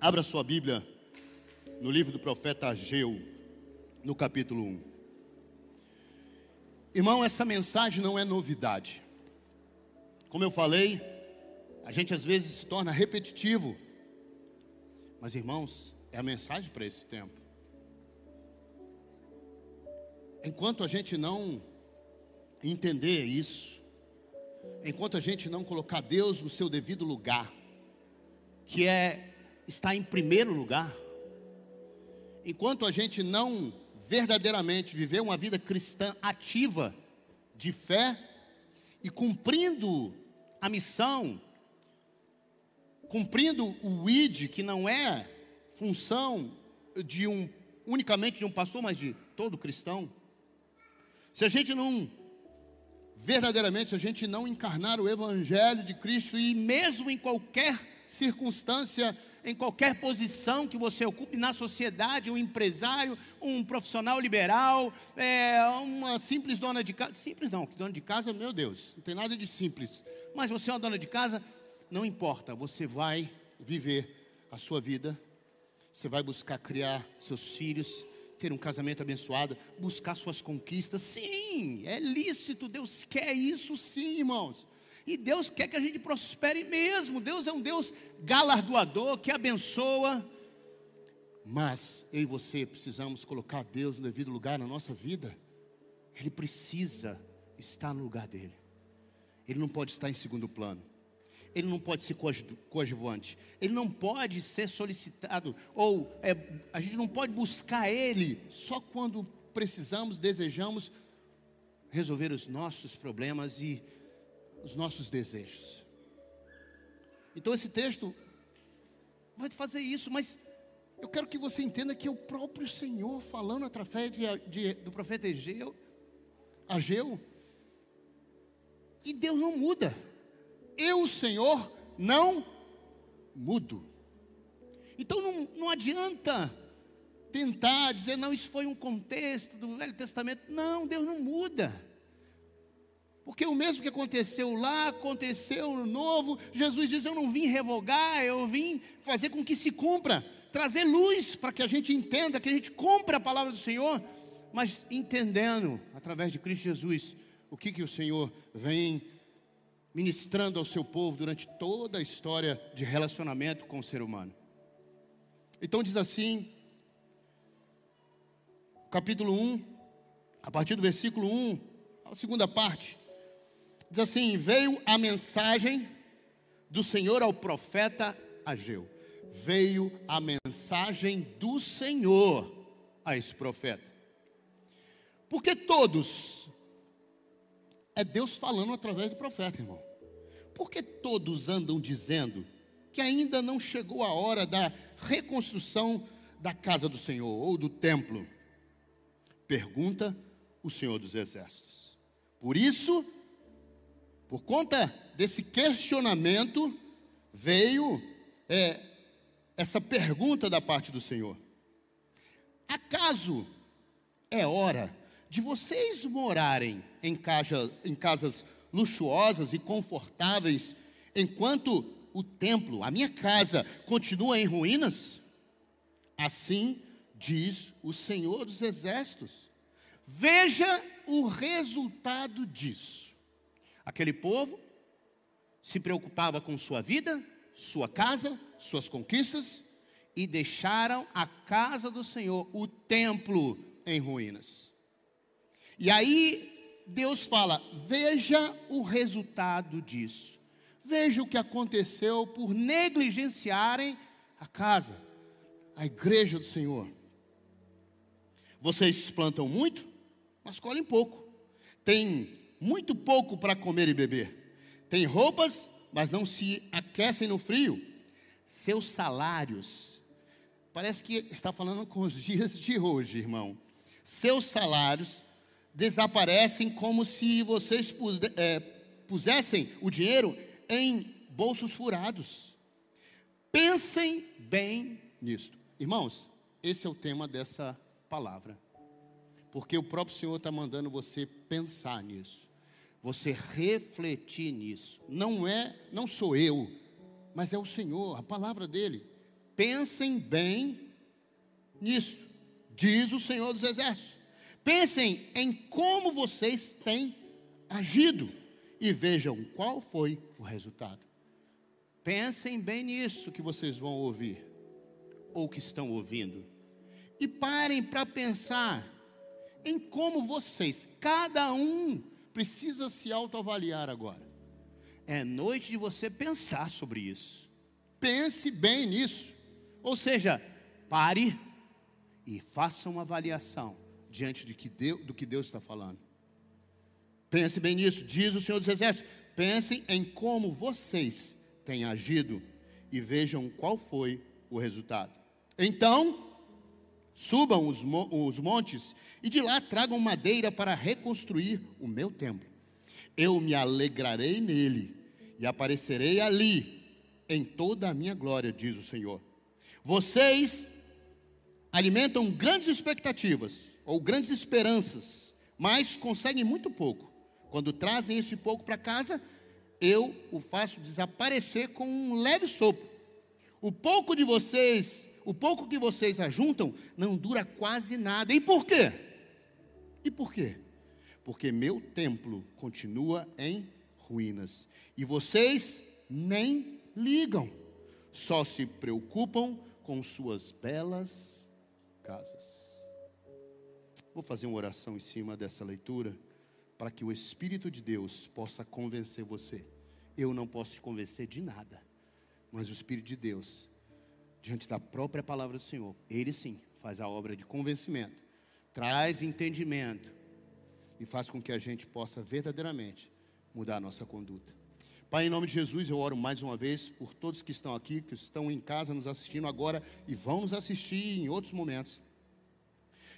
Abra sua Bíblia no livro do profeta Ageu, no capítulo 1. Irmão, essa mensagem não é novidade. Como eu falei, a gente às vezes se torna repetitivo. Mas, irmãos, é a mensagem para esse tempo. Enquanto a gente não entender isso, enquanto a gente não colocar Deus no seu devido lugar, que é estar em primeiro lugar, enquanto a gente não verdadeiramente viver uma vida cristã ativa, de fé, e cumprindo a missão, cumprindo o ID, que não é função de um unicamente de um pastor, mas de todo cristão. Se a gente não verdadeiramente, se a gente não encarnar o evangelho de Cristo e mesmo em qualquer circunstância, em qualquer posição que você ocupe na sociedade, um empresário, um profissional liberal, é, uma simples dona de casa, simples não, que dona de casa, meu Deus, não tem nada de simples, mas você é uma dona de casa, não importa, você vai viver a sua vida, você vai buscar criar seus filhos, ter um casamento abençoado, buscar suas conquistas, sim, é lícito, Deus quer isso sim, irmãos. E Deus quer que a gente prospere mesmo. Deus é um Deus galardoador que abençoa. Mas eu e você precisamos colocar Deus no devido lugar na nossa vida. Ele precisa estar no lugar dele. Ele não pode estar em segundo plano. Ele não pode ser coadjuvante. Ele não pode ser solicitado. Ou é, a gente não pode buscar ele só quando precisamos, desejamos resolver os nossos problemas e os nossos desejos. Então esse texto vai fazer isso, mas eu quero que você entenda que é o próprio Senhor falando através de, de, do profeta Egeu, Ageu, e Deus não muda. Eu, Senhor, não mudo. Então não, não adianta tentar dizer, não, isso foi um contexto do Velho Testamento. Não, Deus não muda. Porque o mesmo que aconteceu lá, aconteceu no novo. Jesus diz: Eu não vim revogar, eu vim fazer com que se cumpra, trazer luz para que a gente entenda, que a gente cumpra a palavra do Senhor, mas entendendo, através de Cristo Jesus, o que, que o Senhor vem ministrando ao seu povo durante toda a história de relacionamento com o ser humano. Então diz assim, capítulo 1, a partir do versículo 1, a segunda parte. Diz assim: Veio a mensagem do Senhor ao profeta Ageu. Veio a mensagem do Senhor a esse profeta. Porque todos, é Deus falando através do profeta, irmão. Porque todos andam dizendo que ainda não chegou a hora da reconstrução da casa do Senhor ou do templo? Pergunta o Senhor dos Exércitos. Por isso, por conta desse questionamento, veio é, essa pergunta da parte do Senhor: Acaso é hora de vocês morarem em, em casas luxuosas e confortáveis, enquanto o templo, a minha casa, continua em ruínas? Assim diz o Senhor dos Exércitos. Veja o resultado disso. Aquele povo se preocupava com sua vida, sua casa, suas conquistas e deixaram a casa do Senhor, o templo, em ruínas. E aí Deus fala: veja o resultado disso. Veja o que aconteceu por negligenciarem a casa, a igreja do Senhor. Vocês plantam muito, mas colhem pouco. Tem muito pouco para comer e beber. Tem roupas, mas não se aquecem no frio. Seus salários, parece que está falando com os dias de hoje, irmão. Seus salários desaparecem como se vocês é, pusessem o dinheiro em bolsos furados. Pensem bem nisto. Irmãos, esse é o tema dessa palavra. Porque o próprio Senhor está mandando você pensar nisso você refletir nisso. Não é, não sou eu, mas é o Senhor, a palavra dele. pensem bem nisso, diz o Senhor dos Exércitos. Pensem em como vocês têm agido e vejam qual foi o resultado. Pensem bem nisso que vocês vão ouvir, ou que estão ouvindo, e parem para pensar em como vocês, cada um, precisa se autoavaliar agora. É noite de você pensar sobre isso. Pense bem nisso. Ou seja, pare e faça uma avaliação diante de que Deus, do que Deus está falando. Pense bem nisso, diz o Senhor dos Exércitos. Pensem em como vocês têm agido e vejam qual foi o resultado. Então, subam os, os montes e de lá tragam madeira para reconstruir o meu templo. Eu me alegrarei nele e aparecerei ali em toda a minha glória, diz o Senhor. Vocês alimentam grandes expectativas ou grandes esperanças, mas conseguem muito pouco. Quando trazem esse pouco para casa, eu o faço desaparecer com um leve sopro. O pouco de vocês, o pouco que vocês ajuntam, não dura quase nada. E por quê? E por quê? Porque meu templo continua em ruínas. E vocês nem ligam, só se preocupam com suas belas casas. Vou fazer uma oração em cima dessa leitura para que o Espírito de Deus possa convencer você. Eu não posso te convencer de nada, mas o Espírito de Deus, diante da própria palavra do Senhor, ele sim faz a obra de convencimento, traz entendimento e faz com que a gente possa verdadeiramente mudar a nossa conduta. Pai, em nome de Jesus, eu oro mais uma vez por todos que estão aqui, que estão em casa nos assistindo agora e vão nos assistir em outros momentos.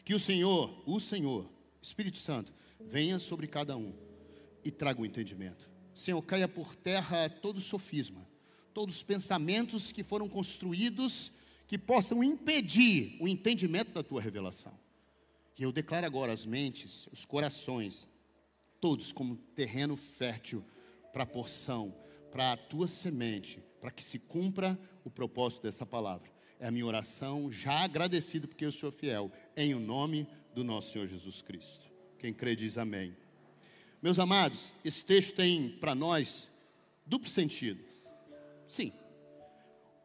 Que o Senhor, o Senhor, Espírito Santo, venha sobre cada um e traga o entendimento. Senhor, caia por terra todo sofisma, todos os pensamentos que foram construídos que possam impedir o entendimento da tua revelação. E eu declaro agora as mentes, os corações, todos como terreno fértil para a porção, para a tua semente, para que se cumpra o propósito dessa palavra. É a minha oração, já agradecido porque eu sou fiel, em o nome do nosso Senhor Jesus Cristo. Quem crê diz amém. Meus amados, esse texto tem para nós duplo sentido. Sim.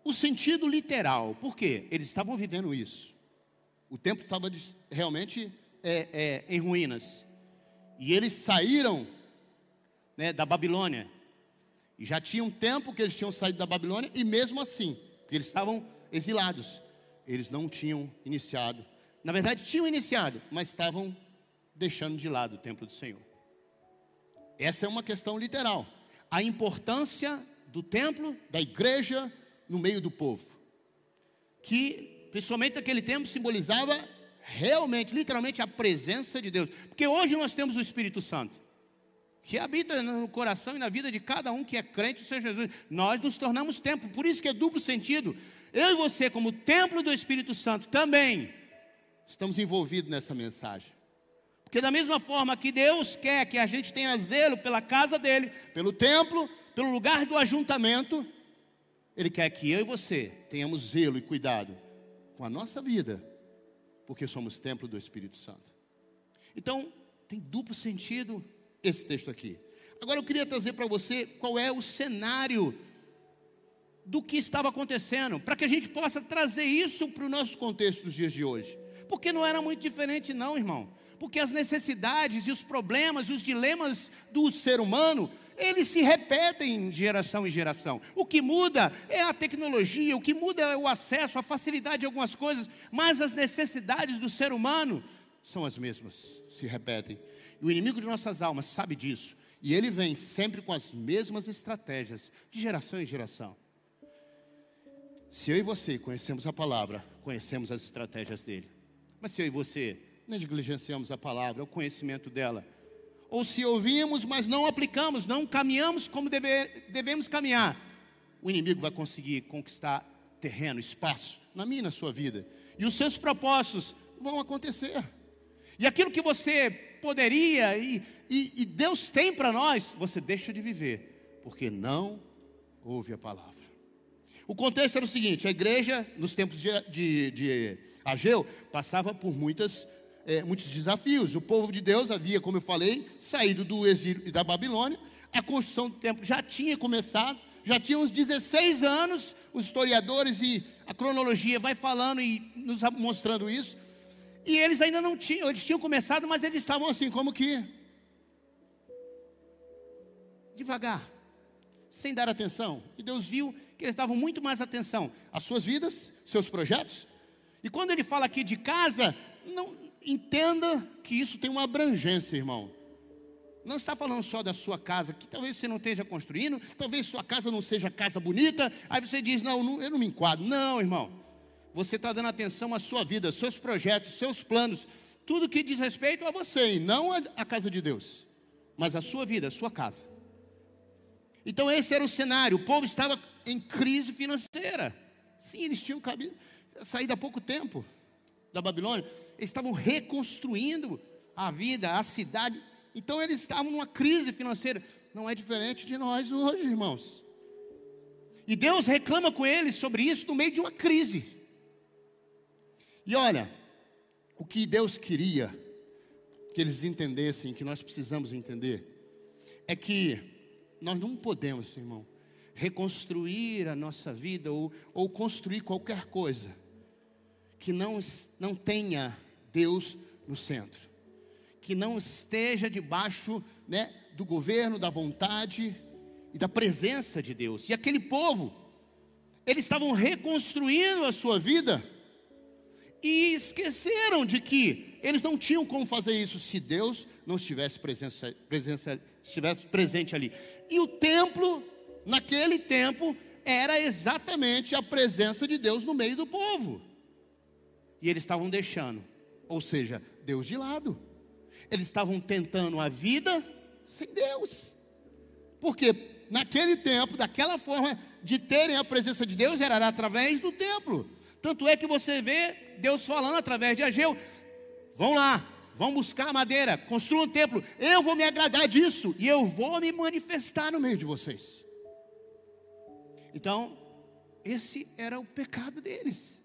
O sentido literal, por quê? Eles estavam vivendo isso. O templo estava realmente é, é, em ruínas. E eles saíram né, da Babilônia. E já tinha um tempo que eles tinham saído da Babilônia, e mesmo assim, porque eles estavam exilados, eles não tinham iniciado. Na verdade, tinham iniciado, mas estavam deixando de lado o templo do Senhor. Essa é uma questão literal. A importância do templo, da igreja no meio do povo. Que, principalmente naquele tempo, simbolizava realmente, literalmente, a presença de Deus. Porque hoje nós temos o Espírito Santo, que habita no coração e na vida de cada um que é crente do Senhor Jesus. Nós nos tornamos templo, por isso que é duplo sentido. Eu e você, como templo do Espírito Santo, também estamos envolvidos nessa mensagem. Porque da mesma forma que Deus quer que a gente tenha zelo pela casa dele, pelo templo, pelo lugar do ajuntamento, Ele quer que eu e você tenhamos zelo e cuidado com a nossa vida, porque somos templo do Espírito Santo. Então, tem duplo sentido esse texto aqui. Agora eu queria trazer para você qual é o cenário do que estava acontecendo, para que a gente possa trazer isso para o nosso contexto dos dias de hoje. Porque não era muito diferente, não, irmão porque as necessidades e os problemas e os dilemas do ser humano, eles se repetem de geração em geração. O que muda é a tecnologia, o que muda é o acesso, a facilidade de algumas coisas, mas as necessidades do ser humano são as mesmas, se repetem. E o inimigo de nossas almas sabe disso, e ele vem sempre com as mesmas estratégias, de geração em geração. Se eu e você conhecemos a palavra, conhecemos as estratégias dele. Mas se eu e você negligenciamos a palavra, o conhecimento dela. Ou se ouvimos, mas não aplicamos, não caminhamos como deve, devemos caminhar, o inimigo vai conseguir conquistar terreno, espaço, na minha e na sua vida. E os seus propósitos vão acontecer. E aquilo que você poderia e, e, e Deus tem para nós, você deixa de viver, porque não ouve a palavra. O contexto era o seguinte: a igreja, nos tempos de, de, de Ageu, passava por muitas, é, muitos desafios. O povo de Deus havia, como eu falei, saído do exílio da Babilônia. A construção do templo já tinha começado, já tinha uns 16 anos. Os historiadores e a cronologia vai falando e nos mostrando isso. E eles ainda não tinham, eles tinham começado, mas eles estavam assim, como que devagar, sem dar atenção. E Deus viu que eles davam muito mais atenção às suas vidas, seus projetos. E quando ele fala aqui de casa, não entenda que isso tem uma abrangência, irmão. Não está falando só da sua casa, que talvez você não esteja construindo, talvez sua casa não seja casa bonita, aí você diz, não, eu não me enquadro. Não, irmão. Você está dando atenção à sua vida, seus projetos, seus planos, tudo que diz respeito a você, e não a casa de Deus, mas a sua vida, a sua casa. Então esse era o cenário. O povo estava em crise financeira. Sim, eles tinham saído há pouco tempo da Babilônia. Eles estavam reconstruindo a vida, a cidade. Então eles estavam numa crise financeira. Não é diferente de nós hoje, irmãos. E Deus reclama com eles sobre isso no meio de uma crise. E olha, o que Deus queria que eles entendessem, que nós precisamos entender, é que nós não podemos, irmão, reconstruir a nossa vida ou, ou construir qualquer coisa que não, não tenha Deus no centro, que não esteja debaixo né, do governo, da vontade e da presença de Deus. E aquele povo, eles estavam reconstruindo a sua vida e esqueceram de que eles não tinham como fazer isso se Deus não estivesse presença, presença, estivesse presente ali. E o templo, naquele tempo, era exatamente a presença de Deus no meio do povo. E eles estavam deixando, ou seja, Deus de lado. Eles estavam tentando a vida sem Deus. Porque naquele tempo, daquela forma de terem a presença de Deus, era através do templo. Tanto é que você vê Deus falando através de Ageu: vão lá, vão buscar madeira, construam um templo, eu vou me agradar disso e eu vou me manifestar no meio de vocês. Então, esse era o pecado deles,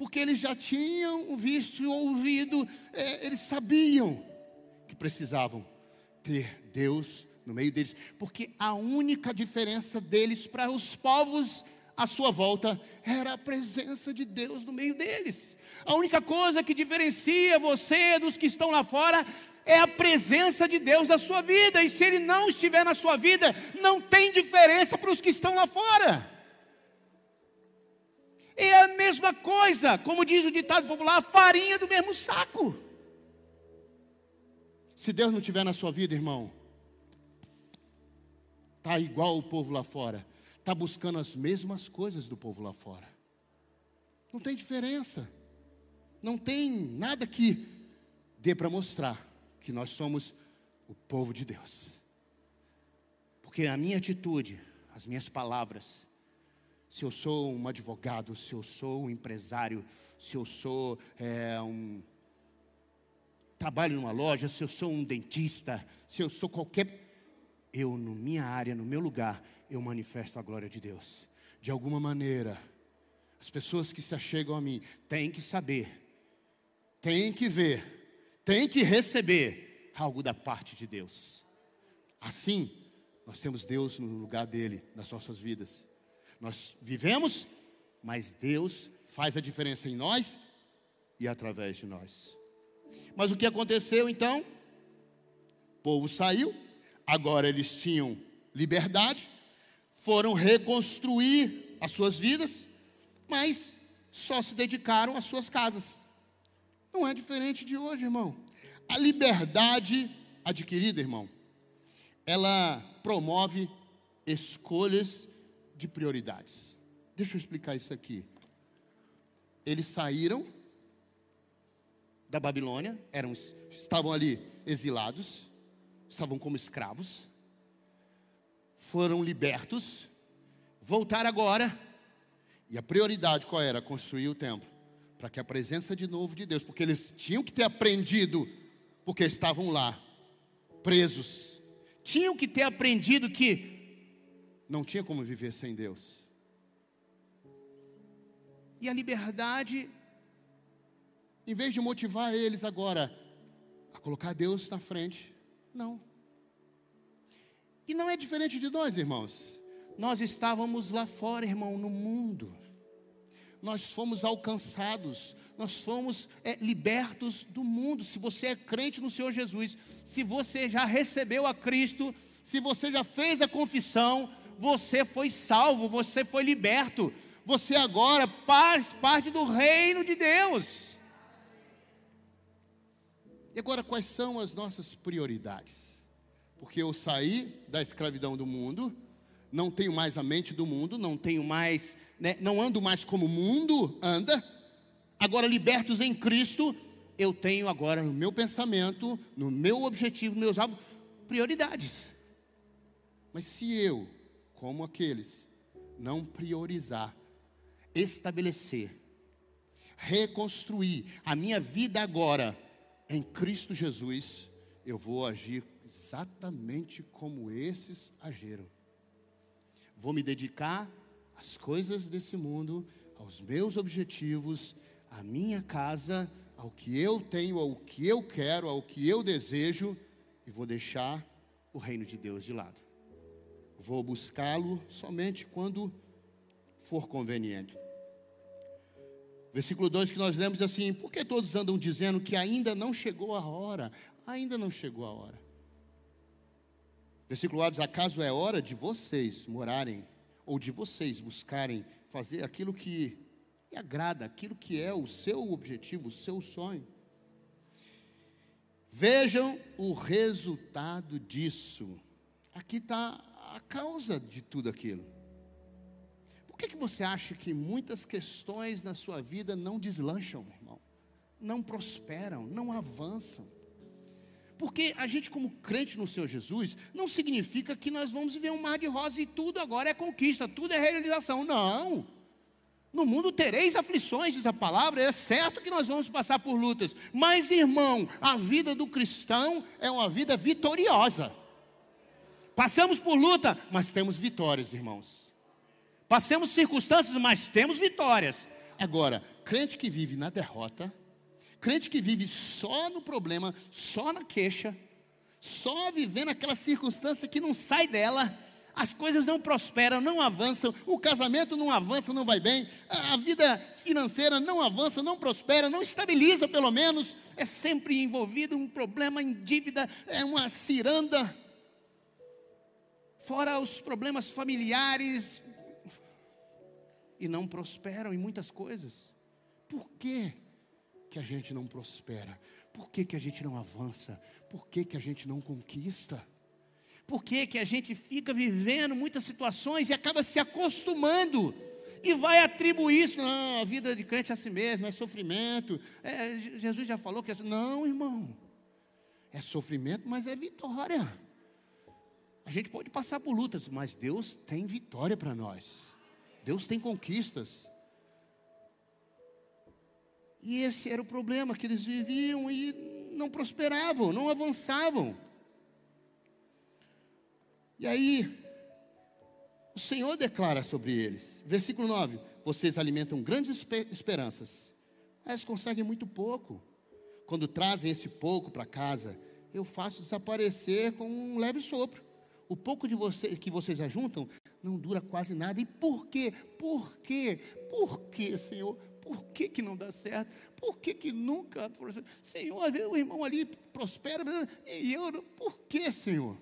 porque eles já tinham visto e ouvido, é, eles sabiam que precisavam ter Deus no meio deles, porque a única diferença deles para os povos à sua volta era a presença de Deus no meio deles. A única coisa que diferencia você dos que estão lá fora é a presença de Deus na sua vida. E se Ele não estiver na sua vida, não tem diferença para os que estão lá fora. É a mesma coisa, como diz o ditado popular, a farinha do mesmo saco. Se Deus não estiver na sua vida, irmão, tá igual o povo lá fora, tá buscando as mesmas coisas do povo lá fora. Não tem diferença. Não tem nada que dê para mostrar que nós somos o povo de Deus. Porque a minha atitude, as minhas palavras, se eu sou um advogado, se eu sou um empresário, se eu sou é, um. trabalho numa loja, se eu sou um dentista, se eu sou qualquer. Eu, na minha área, no meu lugar, eu manifesto a glória de Deus. De alguma maneira, as pessoas que se achegam a mim têm que saber tem que ver, tem que receber algo da parte de Deus. Assim, nós temos Deus no lugar dele nas nossas vidas. Nós vivemos, mas Deus faz a diferença em nós e através de nós. Mas o que aconteceu então? O povo saiu, agora eles tinham liberdade, foram reconstruir as suas vidas, mas só se dedicaram às suas casas. Não é diferente de hoje, irmão. A liberdade adquirida, irmão, ela promove escolhas de prioridades. Deixa eu explicar isso aqui. Eles saíram da Babilônia, eram, estavam ali exilados, estavam como escravos, foram libertos, voltaram agora, e a prioridade qual era? Construir o templo para que a presença de novo de Deus, porque eles tinham que ter aprendido, porque estavam lá, presos, tinham que ter aprendido que não tinha como viver sem Deus. E a liberdade, em vez de motivar eles agora a colocar Deus na frente, não. E não é diferente de nós, irmãos. Nós estávamos lá fora, irmão, no mundo. Nós fomos alcançados, nós fomos é, libertos do mundo. Se você é crente no Senhor Jesus, se você já recebeu a Cristo, se você já fez a confissão, você foi salvo, você foi liberto. Você agora faz parte do reino de Deus. E agora, quais são as nossas prioridades? Porque eu saí da escravidão do mundo, não tenho mais a mente do mundo, não tenho mais, né, não ando mais como o mundo anda. Agora, libertos em Cristo, eu tenho agora no meu pensamento, no meu objetivo, meus alvos, prioridades. Mas se eu, como aqueles, não priorizar estabelecer, reconstruir a minha vida agora em Cristo Jesus, eu vou agir exatamente como esses agiram. Vou me dedicar às coisas desse mundo, aos meus objetivos, à minha casa, ao que eu tenho, ao que eu quero, ao que eu desejo, e vou deixar o reino de Deus de lado. Vou buscá-lo somente quando for conveniente. Versículo 2 que nós lemos assim: Por que todos andam dizendo que ainda não chegou a hora? Ainda não chegou a hora. Versículo 4: Acaso é hora de vocês morarem, ou de vocês buscarem fazer aquilo que lhe agrada, aquilo que é o seu objetivo, o seu sonho? Vejam o resultado disso. Aqui está a causa de tudo aquilo que, que você acha que muitas questões na sua vida não deslancham, meu irmão? Não prosperam, não avançam? Porque a gente, como crente no Senhor Jesus, não significa que nós vamos viver um mar de rosa e tudo agora é conquista, tudo é realização. Não. No mundo tereis aflições, diz a palavra, é certo que nós vamos passar por lutas, mas irmão, a vida do cristão é uma vida vitoriosa. Passamos por luta, mas temos vitórias, irmãos. Passemos circunstâncias, mas temos vitórias. Agora, crente que vive na derrota, crente que vive só no problema, só na queixa, só vivendo aquela circunstância que não sai dela, as coisas não prosperam, não avançam, o casamento não avança, não vai bem, a vida financeira não avança, não prospera, não estabiliza pelo menos, é sempre envolvido um problema em dívida, é uma ciranda. Fora os problemas familiares, e não prosperam em muitas coisas. Por que, que a gente não prospera? Por que, que a gente não avança? Por que, que a gente não conquista? Por que, que a gente fica vivendo muitas situações e acaba se acostumando? E vai atribuir isso, não, a vida de crente é assim mesmo, é sofrimento. É, Jesus já falou que é assim. Não, irmão. É sofrimento, mas é vitória. A gente pode passar por lutas, mas Deus tem vitória para nós. Deus tem conquistas. E esse era o problema, que eles viviam e não prosperavam, não avançavam. E aí, o Senhor declara sobre eles, versículo 9: Vocês alimentam grandes esperanças, mas conseguem muito pouco. Quando trazem esse pouco para casa, eu faço desaparecer com um leve sopro. O pouco de você, que vocês ajuntam não dura quase nada. E por quê? Por quê? Por quê, Senhor? Por que, que não dá certo? Por que, que nunca? Senhor, o irmão ali prospera e eu. Por que, Senhor?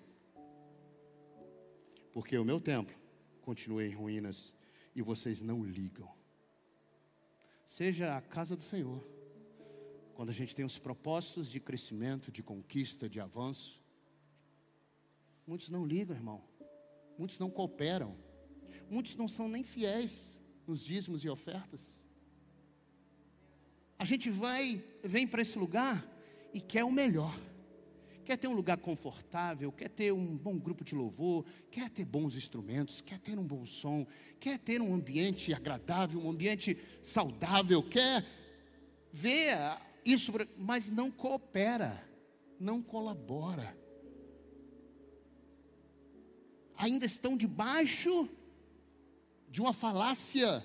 Porque o meu templo continua em ruínas e vocês não ligam. Seja a casa do Senhor, quando a gente tem os propósitos de crescimento, de conquista, de avanço, muitos não ligam, irmão muitos não cooperam, muitos não são nem fiéis nos dízimos e ofertas. A gente vai, vem para esse lugar e quer o melhor. Quer ter um lugar confortável, quer ter um bom grupo de louvor, quer ter bons instrumentos, quer ter um bom som, quer ter um ambiente agradável, um ambiente saudável, quer ver isso, mas não coopera, não colabora ainda estão debaixo de uma falácia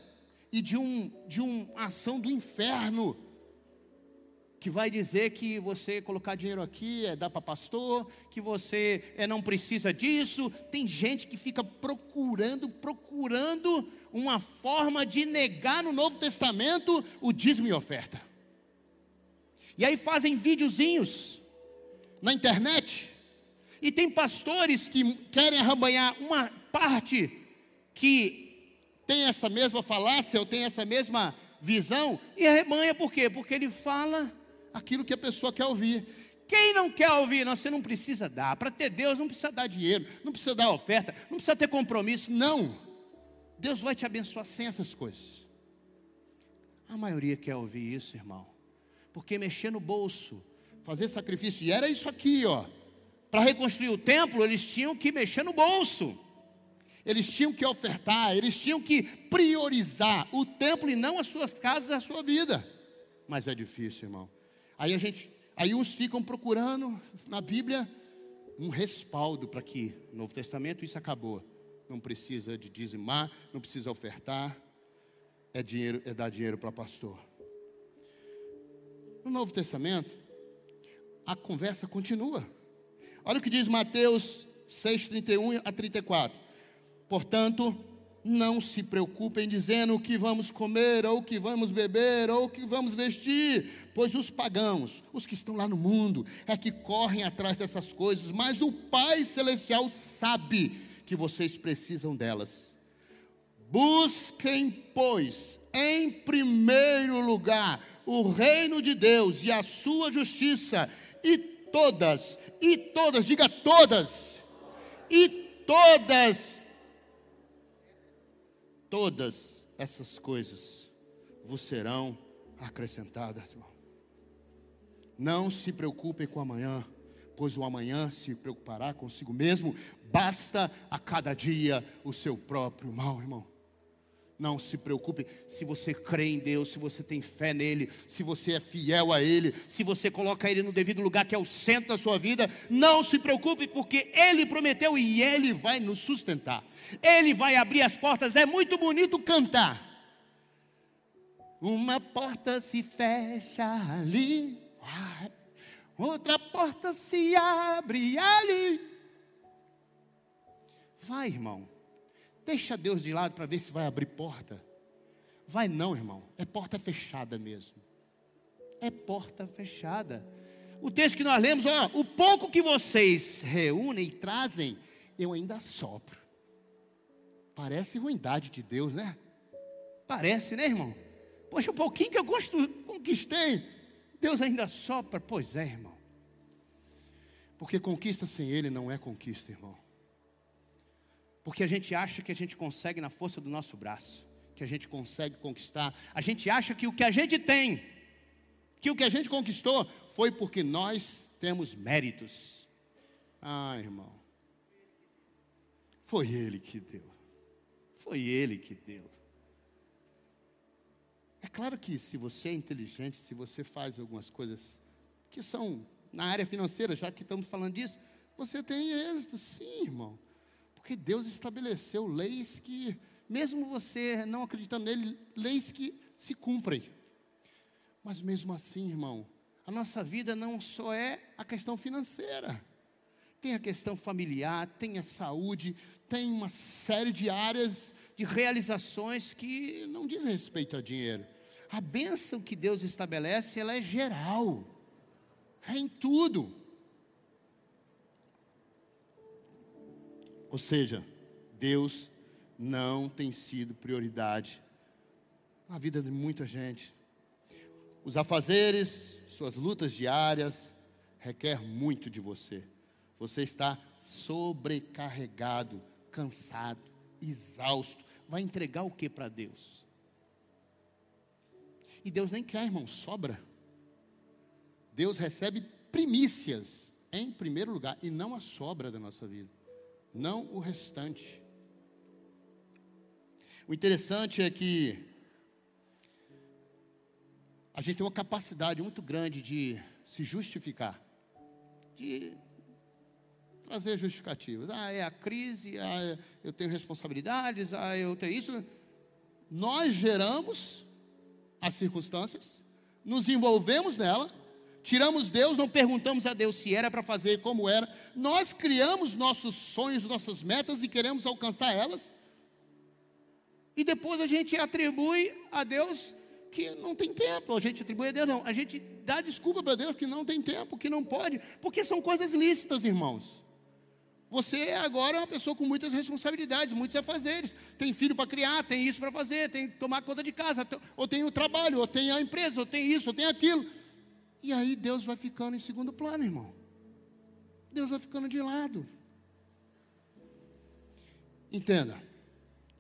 e de, um, de uma ação do inferno que vai dizer que você colocar dinheiro aqui é dar para pastor, que você é, não precisa disso. Tem gente que fica procurando, procurando uma forma de negar no Novo Testamento o dízimo e oferta. E aí fazem videozinhos na internet. E tem pastores que querem arrebanhar uma parte que tem essa mesma falácia ou tem essa mesma visão e arrebanha por quê? Porque ele fala aquilo que a pessoa quer ouvir. Quem não quer ouvir, não, você não precisa dar. Para ter Deus, não precisa dar dinheiro, não precisa dar oferta, não precisa ter compromisso. Não. Deus vai te abençoar sem essas coisas. A maioria quer ouvir isso, irmão. Porque mexer no bolso, fazer sacrifício, e era isso aqui, ó. Para reconstruir o templo, eles tinham que mexer no bolso. Eles tinham que ofertar, eles tinham que priorizar o templo e não as suas casas, a sua vida. Mas é difícil, irmão. Aí a gente, aí uns ficam procurando na Bíblia um respaldo para que no Novo Testamento isso acabou. Não precisa de dizimar, não precisa ofertar. É dinheiro, é dar dinheiro para pastor. No Novo Testamento, a conversa continua. Olha o que diz Mateus 6, 31 a 34. Portanto, não se preocupem dizendo o que vamos comer, ou o que vamos beber, ou o que vamos vestir, pois os pagãos, os que estão lá no mundo, é que correm atrás dessas coisas, mas o Pai Celestial sabe que vocês precisam delas. Busquem, pois, em primeiro lugar, o reino de Deus e a sua justiça, e todas, e todas, diga todas, e todas todas essas coisas vos serão acrescentadas, irmão. Não se preocupem com amanhã, pois o amanhã se preocupará consigo mesmo. Basta a cada dia o seu próprio mal, irmão. Não se preocupe se você crê em Deus, se você tem fé nele, se você é fiel a ele, se você coloca ele no devido lugar que é o centro da sua vida. Não se preocupe, porque ele prometeu e ele vai nos sustentar. Ele vai abrir as portas. É muito bonito cantar. Uma porta se fecha ali, outra porta se abre ali. Vai, irmão. Deixa Deus de lado para ver se vai abrir porta. Vai não, irmão. É porta fechada mesmo. É porta fechada. O texto que nós lemos, ó, o pouco que vocês reúnem e trazem, eu ainda sopro. Parece ruindade de Deus, né? Parece, né, irmão? Poxa, o pouquinho que eu conquistei, Deus ainda sopra. Pois é, irmão. Porque conquista sem Ele não é conquista, irmão. Porque a gente acha que a gente consegue na força do nosso braço, que a gente consegue conquistar. A gente acha que o que a gente tem, que o que a gente conquistou, foi porque nós temos méritos. Ah, irmão. Foi Ele que deu. Foi Ele que deu. É claro que se você é inteligente, se você faz algumas coisas que são na área financeira, já que estamos falando disso, você tem êxito, sim, irmão. Porque Deus estabeleceu leis que, mesmo você não acreditando nele, leis que se cumprem. Mas mesmo assim, irmão, a nossa vida não só é a questão financeira. Tem a questão familiar, tem a saúde, tem uma série de áreas de realizações que não diz respeito a dinheiro. A bênção que Deus estabelece, ela é geral. É em tudo. Ou seja, Deus não tem sido prioridade na vida de muita gente. Os afazeres, suas lutas diárias, requer muito de você. Você está sobrecarregado, cansado, exausto. Vai entregar o que para Deus? E Deus nem quer, irmão, sobra. Deus recebe primícias em primeiro lugar e não a sobra da nossa vida não o restante. O interessante é que a gente tem uma capacidade muito grande de se justificar, de trazer justificativas. Ah, é a crise, ah, eu tenho responsabilidades, ah, eu tenho isso. nós geramos as circunstâncias, nos envolvemos nela, tiramos Deus, não perguntamos a Deus se era para fazer, como era. Nós criamos nossos sonhos, nossas metas e queremos alcançar elas. E depois a gente atribui a Deus que não tem tempo. A gente atribui a Deus, não. A gente dá desculpa para Deus que não tem tempo, que não pode, porque são coisas lícitas, irmãos. Você agora é uma pessoa com muitas responsabilidades, muitos afazeres. Tem filho para criar, tem isso para fazer, tem que tomar conta de casa, ou tem o trabalho, ou tem a empresa, ou tem isso, ou tem aquilo. E aí Deus vai ficando em segundo plano, irmão. Deus vai ficando de lado. Entenda.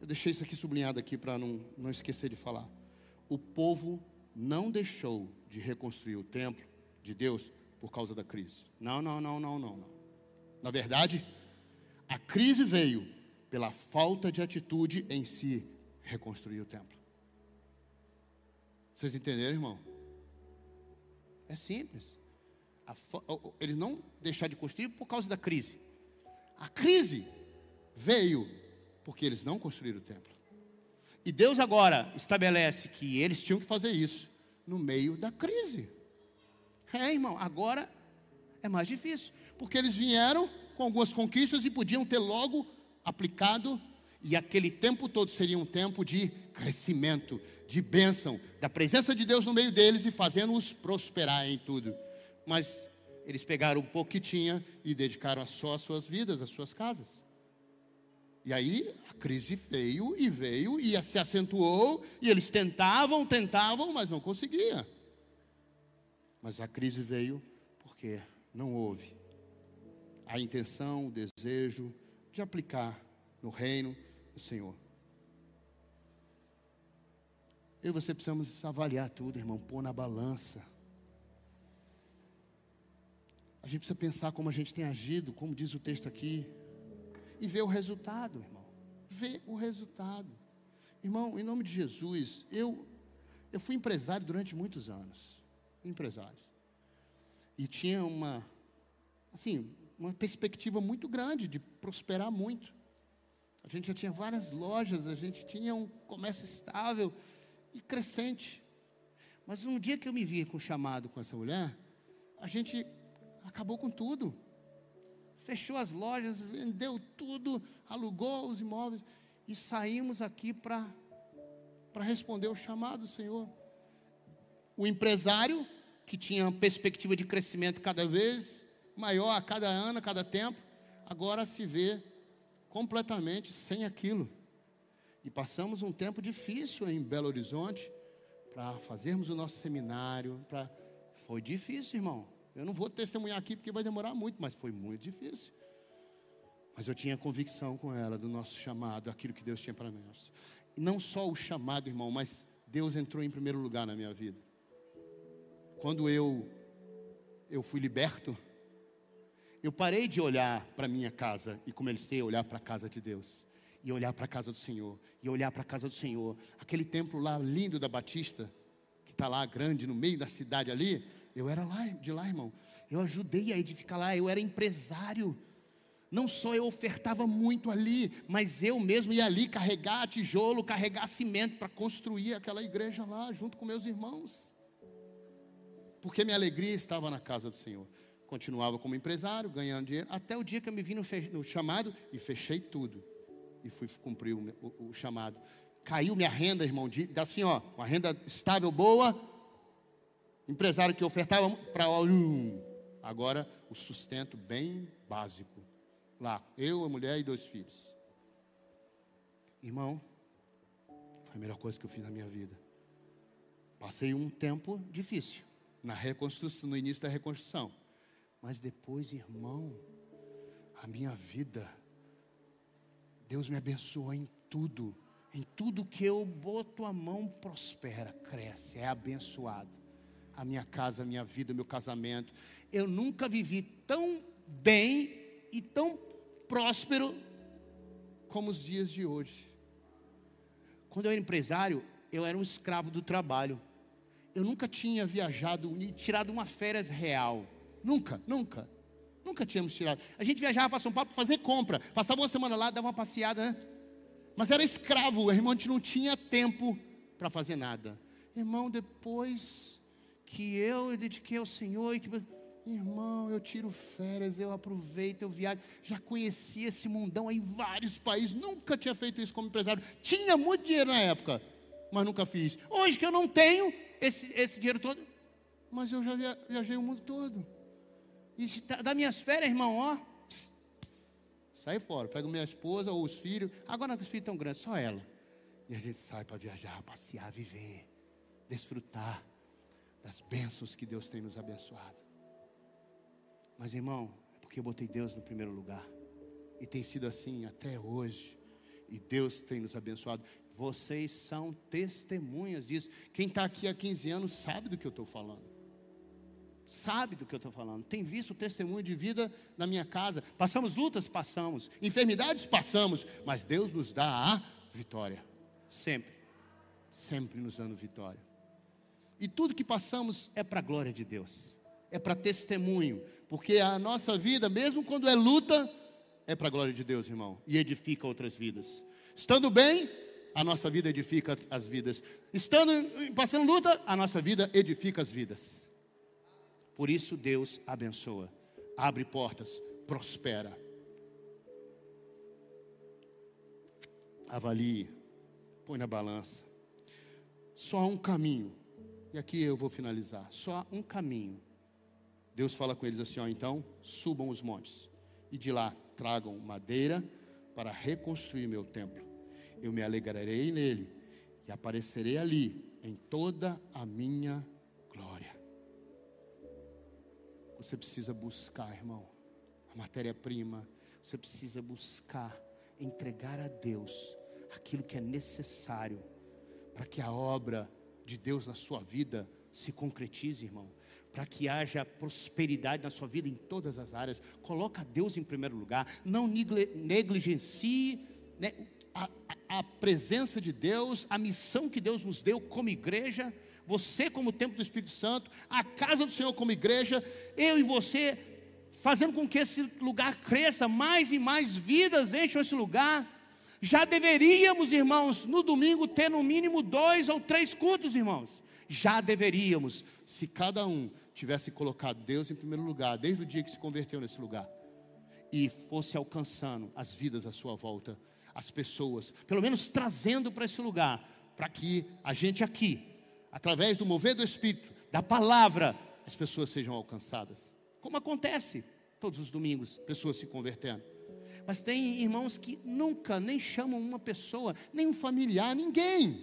Eu deixei isso aqui sublinhado aqui para não, não esquecer de falar. O povo não deixou de reconstruir o templo de Deus por causa da crise. Não, não, não, não, não. não. Na verdade, a crise veio pela falta de atitude em si reconstruir o templo. Vocês entenderam, irmão? É simples. Eles não deixaram de construir por causa da crise. A crise veio porque eles não construíram o templo. E Deus agora estabelece que eles tinham que fazer isso no meio da crise. É, irmão, agora é mais difícil, porque eles vieram com algumas conquistas e podiam ter logo aplicado, e aquele tempo todo seria um tempo de crescimento, de bênção, da presença de Deus no meio deles e fazendo-os prosperar em tudo. Mas eles pegaram um pouco que tinha e dedicaram só as suas vidas, as suas casas. E aí a crise veio e veio e se acentuou, e eles tentavam, tentavam, mas não conseguia. Mas a crise veio porque não houve a intenção, o desejo de aplicar no reino do Senhor. Eu e você precisamos avaliar tudo, irmão, pôr na balança. A gente precisa pensar como a gente tem agido, como diz o texto aqui, e ver o resultado, irmão. Ver o resultado. Irmão, em nome de Jesus, eu eu fui empresário durante muitos anos. Empresário. E tinha uma assim, uma perspectiva muito grande de prosperar muito. A gente já tinha várias lojas, a gente tinha um comércio estável e crescente. Mas um dia que eu me vi com chamado com essa mulher, a gente acabou com tudo. Fechou as lojas, vendeu tudo, alugou os imóveis e saímos aqui para para responder o chamado do Senhor. O empresário que tinha perspectiva de crescimento cada vez maior a cada ano, a cada tempo, agora se vê completamente sem aquilo. E passamos um tempo difícil em Belo Horizonte para fazermos o nosso seminário. Pra... Foi difícil, irmão. Eu não vou testemunhar aqui porque vai demorar muito, mas foi muito difícil. Mas eu tinha convicção com ela do nosso chamado, aquilo que Deus tinha para nós. E não só o chamado, irmão, mas Deus entrou em primeiro lugar na minha vida. Quando eu eu fui liberto, eu parei de olhar para minha casa e comecei a olhar para a casa de Deus. E olhar para a casa do Senhor. E olhar para a casa do Senhor. Aquele templo lá lindo da Batista, que está lá grande no meio da cidade ali. Eu era lá, de lá, irmão. Eu ajudei a edificar lá. Eu era empresário. Não só eu ofertava muito ali, mas eu mesmo ia ali carregar tijolo, carregar cimento para construir aquela igreja lá, junto com meus irmãos. Porque minha alegria estava na casa do Senhor continuava como empresário, ganhando dinheiro, até o dia que eu me vi no, no chamado e fechei tudo. E fui cumprir o, o, o chamado. Caiu minha renda, irmão, de, assim, ó, uma renda estável, boa. Empresário que ofertava para agora o sustento bem básico. Lá, eu, a mulher e dois filhos. Irmão, foi a melhor coisa que eu fiz na minha vida. Passei um tempo difícil na reconstrução, no início da reconstrução. Mas depois, irmão, a minha vida, Deus me abençoou em tudo. Em tudo que eu boto a mão, prospera, cresce, é abençoado. A minha casa, a minha vida, meu casamento. Eu nunca vivi tão bem e tão próspero como os dias de hoje. Quando eu era empresário, eu era um escravo do trabalho. Eu nunca tinha viajado tirado uma férias real. Nunca, nunca. Nunca tínhamos tirado. A gente viajava para São Paulo para fazer compra. Passava uma semana lá, dava uma passeada, né? Mas era escravo, irmão, a gente não tinha tempo para fazer nada. Irmão, depois que eu dediquei ao Senhor, e que, irmão, eu tiro férias, eu aproveito, eu viajo. Já conheci esse mundão em vários países, nunca tinha feito isso como empresário. Tinha muito dinheiro na época, mas nunca fiz. Hoje que eu não tenho esse, esse dinheiro todo, mas eu já viajei o mundo todo. E das minhas férias, irmão, ó, sai fora. Pego minha esposa ou os filhos. Agora que os filhos estão grandes, só ela. E a gente sai para viajar, passear, viver, desfrutar das bênçãos que Deus tem nos abençoado. Mas, irmão, é porque eu botei Deus no primeiro lugar. E tem sido assim até hoje. E Deus tem nos abençoado. Vocês são testemunhas disso. Quem está aqui há 15 anos sabe do que eu estou falando sabe do que eu estou falando, tem visto o testemunho de vida na minha casa. Passamos lutas? Passamos. Enfermidades? Passamos. Mas Deus nos dá a vitória. Sempre. Sempre nos dando vitória. E tudo que passamos é para a glória de Deus. É para testemunho. Porque a nossa vida, mesmo quando é luta, é para a glória de Deus, irmão. E edifica outras vidas. Estando bem, a nossa vida edifica as vidas. Estando passando luta, a nossa vida edifica as vidas. Por isso Deus abençoa, abre portas, prospera. Avalie, põe na balança. Só há um caminho. E aqui eu vou finalizar. Só há um caminho. Deus fala com eles assim: ó, então subam os montes e de lá tragam madeira para reconstruir meu templo. Eu me alegrarei nele e aparecerei ali em toda a minha Você precisa buscar, irmão, a matéria-prima. Você precisa buscar, entregar a Deus aquilo que é necessário para que a obra de Deus na sua vida se concretize, irmão. Para que haja prosperidade na sua vida em todas as áreas. Coloca Deus em primeiro lugar. Não negligencie né, a, a, presença de Deus, a missão que Deus nos deu como igreja você como templo do Espírito Santo, a casa do Senhor como igreja, eu e você, fazendo com que esse lugar cresça, mais e mais vidas encham esse lugar. Já deveríamos, irmãos, no domingo ter no mínimo dois ou três cultos, irmãos. Já deveríamos, se cada um tivesse colocado Deus em primeiro lugar, desde o dia que se converteu nesse lugar, e fosse alcançando as vidas à sua volta, as pessoas, pelo menos trazendo para esse lugar, para que a gente aqui através do mover do Espírito, da palavra, as pessoas sejam alcançadas. Como acontece todos os domingos, pessoas se convertendo. Mas tem irmãos que nunca nem chamam uma pessoa, nem um familiar, ninguém,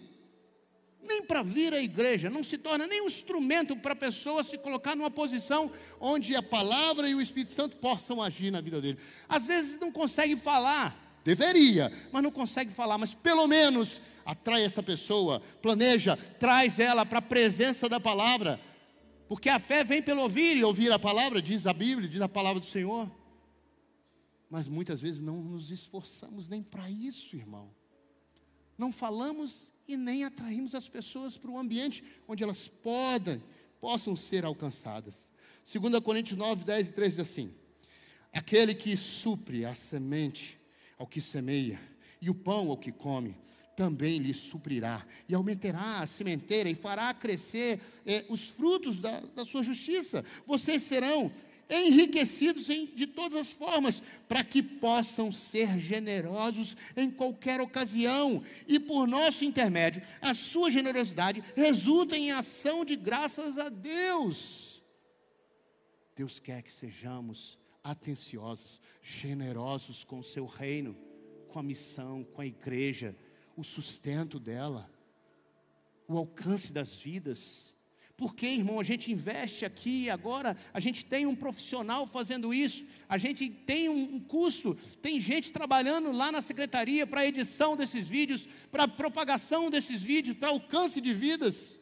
nem para vir à igreja, não se torna nem um instrumento para a pessoa se colocar numa posição onde a palavra e o Espírito Santo possam agir na vida dele. Às vezes não consegue falar, deveria, mas não consegue falar, mas pelo menos atrai essa pessoa, planeja, traz ela para a presença da palavra, porque a fé vem pelo ouvir e ouvir a palavra, diz a Bíblia, diz a palavra do Senhor. Mas muitas vezes não nos esforçamos nem para isso, irmão. Não falamos e nem atraímos as pessoas para o ambiente onde elas podem, possam ser alcançadas. 2 Coríntios 9, 10 e 13 diz assim: Aquele que supre a semente ao que semeia, e o pão ao que come, também lhe suprirá, e aumentará a sementeira, e fará crescer eh, os frutos da, da sua justiça. Vocês serão enriquecidos em, de todas as formas, para que possam ser generosos em qualquer ocasião, e por nosso intermédio, a sua generosidade resulta em ação de graças a Deus. Deus quer que sejamos atenciosos, generosos com o seu reino, com a missão, com a igreja o sustento dela, o alcance das vidas. Porque, irmão, a gente investe aqui agora, a gente tem um profissional fazendo isso, a gente tem um, um custo, tem gente trabalhando lá na secretaria para edição desses vídeos, para propagação desses vídeos, para alcance de vidas.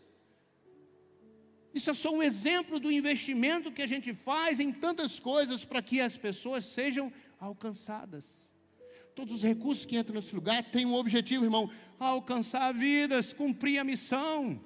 Isso é só um exemplo do investimento que a gente faz em tantas coisas para que as pessoas sejam alcançadas. Todos os recursos que entram nesse lugar têm um objetivo, irmão: alcançar vidas, cumprir a missão.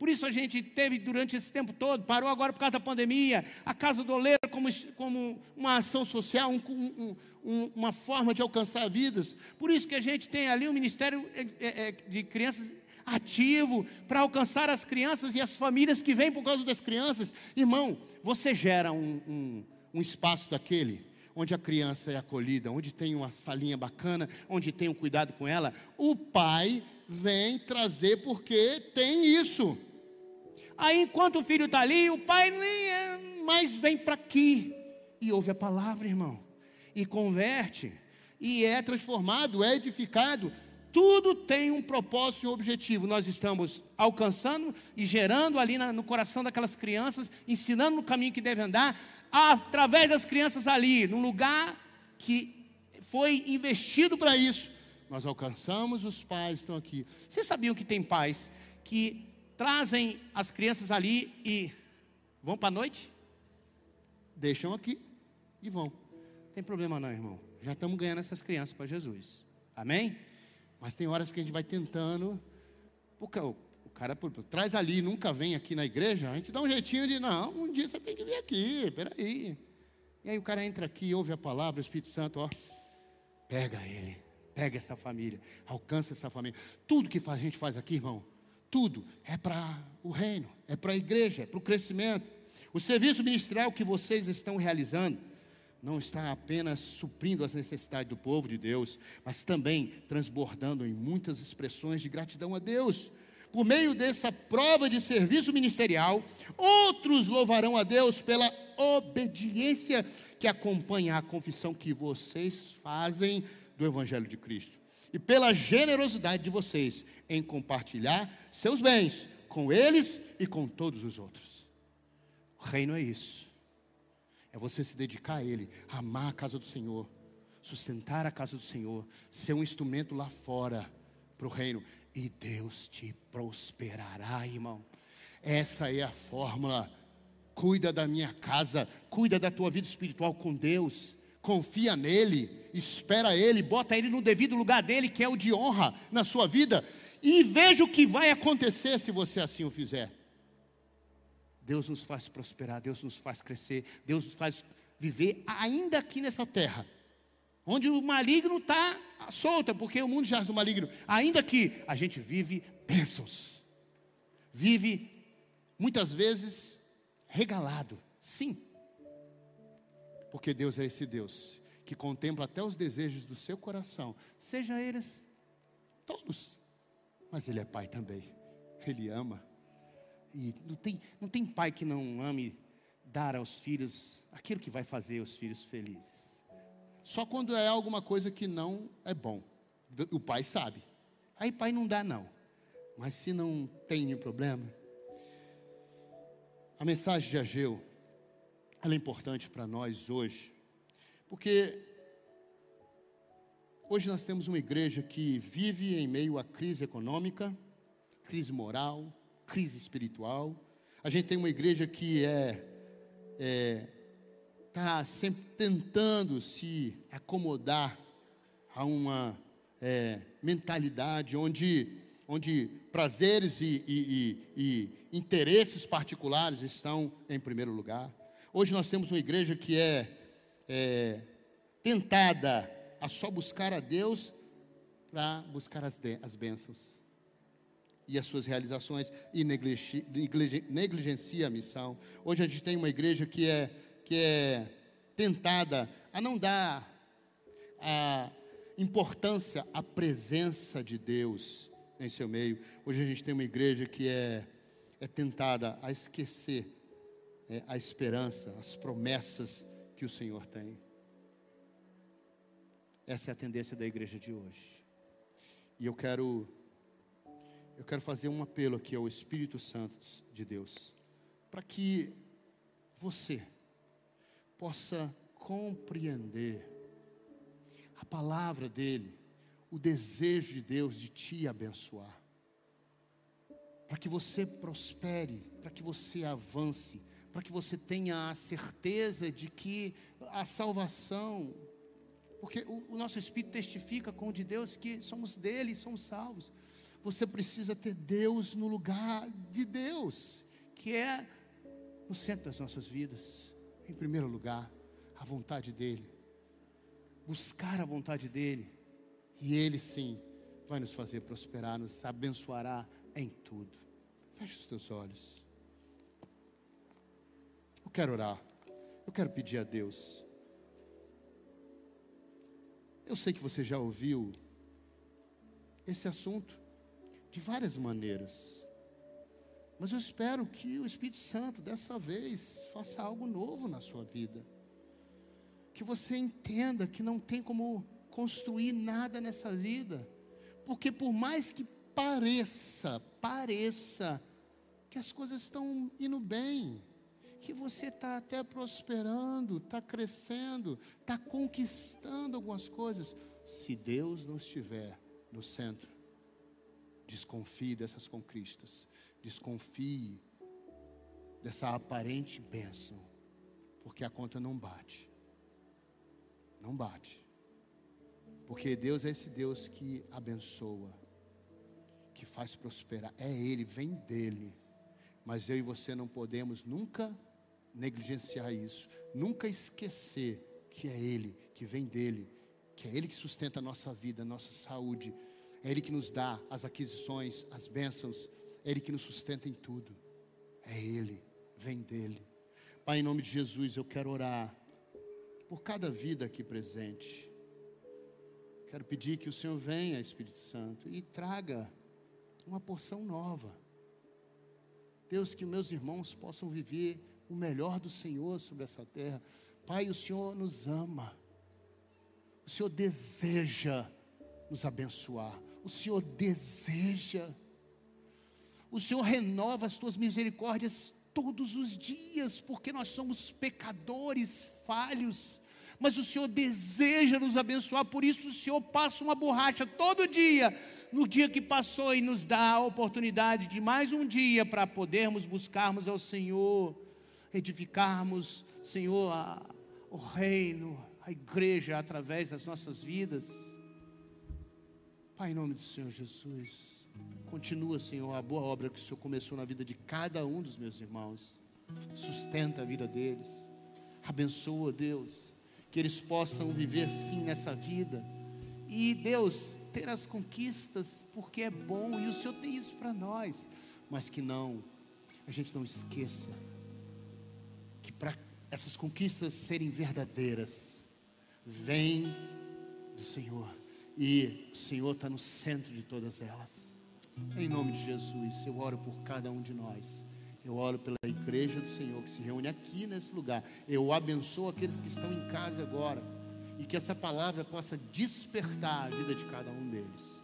Por isso a gente teve durante esse tempo todo, parou agora por causa da pandemia, a Casa do Oleiro como, como uma ação social, um, um, um, uma forma de alcançar vidas. Por isso que a gente tem ali um Ministério é, é, é, de Crianças ativo para alcançar as crianças e as famílias que vêm por causa das crianças. Irmão, você gera um, um espaço daquele onde a criança é acolhida, onde tem uma salinha bacana, onde tem um cuidado com ela. O pai vem trazer porque tem isso. Aí, enquanto o filho está ali, o pai nem é, mais vem para aqui e ouve a palavra, irmão, e converte, e é transformado, é edificado. Tudo tem um propósito e um objetivo. Nós estamos alcançando e gerando ali no coração daquelas crianças, ensinando no caminho que deve andar, através das crianças ali, num lugar que foi investido para isso. Nós alcançamos os pais estão aqui. Vocês sabiam que tem pais que trazem as crianças ali e vão para a noite? Deixam aqui e vão. Não tem problema não, irmão. Já estamos ganhando essas crianças para Jesus. Amém? Mas tem horas que a gente vai tentando. Porque cara traz ali, nunca vem aqui na igreja. A gente dá um jeitinho de, não, um dia você tem que vir aqui, peraí. E aí o cara entra aqui, ouve a palavra, o Espírito Santo, ó, pega ele, pega essa família, alcança essa família. Tudo que a gente faz aqui, irmão, tudo é para o reino, é para a igreja, é para o crescimento. O serviço ministerial que vocês estão realizando, não está apenas suprindo as necessidades do povo de Deus, mas também transbordando em muitas expressões de gratidão a Deus. Por meio dessa prova de serviço ministerial, outros louvarão a Deus pela obediência que acompanha a confissão que vocês fazem do Evangelho de Cristo. E pela generosidade de vocês em compartilhar seus bens com eles e com todos os outros. O reino é isso. É você se dedicar a Ele, amar a casa do Senhor, sustentar a casa do Senhor, ser um instrumento lá fora para o reino, e Deus te prosperará, irmão. Essa é a fórmula. Cuida da minha casa, cuida da tua vida espiritual com Deus, confia nele, espera ele, bota ele no devido lugar dele, que é o de honra na sua vida, e veja o que vai acontecer se você assim o fizer. Deus nos faz prosperar, Deus nos faz crescer, Deus nos faz viver ainda aqui nessa terra, onde o maligno está solto, porque o mundo já é do maligno, ainda que a gente vive bênçãos, vive muitas vezes regalado, sim, porque Deus é esse Deus que contempla até os desejos do seu coração, seja eles todos, mas Ele é Pai também, Ele ama. E não tem, não tem pai que não ame dar aos filhos aquilo que vai fazer os filhos felizes. Só quando é alguma coisa que não é bom. O pai sabe. Aí pai não dá não. Mas se não tem nenhum problema, a mensagem de Ageu, ela é importante para nós hoje, porque hoje nós temos uma igreja que vive em meio à crise econômica, crise moral, crise espiritual. A gente tem uma igreja que é está sempre tentando se acomodar a uma é, mentalidade onde, onde prazeres e, e, e, e interesses particulares estão em primeiro lugar. Hoje nós temos uma igreja que é, é tentada a só buscar a Deus para buscar as, as bênçãos e as suas realizações e negligencia a missão. Hoje a gente tem uma igreja que é, que é tentada a não dar a importância à presença de Deus em seu meio. Hoje a gente tem uma igreja que é, é tentada a esquecer é, a esperança, as promessas que o Senhor tem. Essa é a tendência da igreja de hoje. E eu quero eu quero fazer um apelo aqui ao Espírito Santo de Deus, para que você possa compreender a palavra dEle, o desejo de Deus de te abençoar, para que você prospere, para que você avance, para que você tenha a certeza de que a salvação, porque o, o nosso Espírito testifica com o de Deus que somos dele, somos salvos Você precisa ter Deus no lugar de Deus, que é no centro das nossas vidas. Em primeiro lugar, a vontade dEle. Buscar a vontade dEle. E Ele sim vai nos fazer prosperar, nos abençoará em tudo. Feche os teus olhos. Eu quero orar. Eu quero pedir a Deus. Eu sei que você já ouviu esse assunto de várias maneiras. Mas eu espero que o Espírito Santo dessa vez faça algo novo na sua vida. Que você entenda que não tem como construir nada nessa vida. Porque por mais que pareça, pareça que as coisas estão indo bem, que você está até prosperando, está crescendo, está conquistando algumas coisas, se Deus não estiver no centro, desconfie dessas conquistas, desconfie dessa aparente bênção, porque a conta não bate, não bate, porque Deus é esse Deus que abençoa, que faz prosperar, é Ele, vem dEle, mas eu e você não podemos nunca negligenciar isso, nunca esquecer que é Ele, que vem dEle, que é Ele que sustenta a nossa vida, a nossa saúde, é Ele que nos dá as aquisições, as bênçãos, Ele que nos sustenta em tudo, é Ele, vem dEle. Pai, em nome de Jesus, eu quero orar por cada vida aqui presente. Quero pedir que o Senhor venha, Espírito Santo, e traga uma porção nova. Deus, que meus irmãos possam viver o melhor do Senhor sobre essa terra. Pai, o Senhor nos ama. O Senhor deseja nos abençoar. O Senhor deseja. O Senhor renova as tuas misericórdias todos os dias, porque nós somos pecadores, falhos. Mas o Senhor deseja nos abençoar, por isso o Senhor passa uma borracha todo dia, no dia que passou, e nos dá a oportunidade de mais um dia para podermos buscarmos ao Senhor, edificarmos, Senhor, a, o reino, a igreja através das nossas vidas. Pai, em nome do Senhor Jesus, continua, Senhor, a boa obra que o Senhor começou na vida de cada um dos meus irmãos. Sustenta a vida deles. Abençoa, Deus, que eles possam viver sim nessa vida. E, Deus, ter as conquistas, porque é bom e o Senhor tem isso para nós. Mas que não, a gente não esqueça que para essas conquistas serem verdadeiras, vem do Senhor e o Senhor está no centro de todas elas. Em nome de Jesus, eu oro por cada um de nós. Eu oro pela igreja do Senhor que se reúne aqui nesse lugar. Eu abençoo aqueles que estão em casa agora. E que essa palavra possa despertar a vida de cada um deles.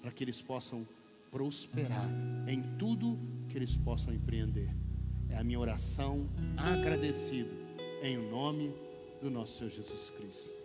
Para que eles possam prosperar em tudo que eles possam empreender. É a minha oração agradecido em nome do nosso Senhor Jesus Cristo.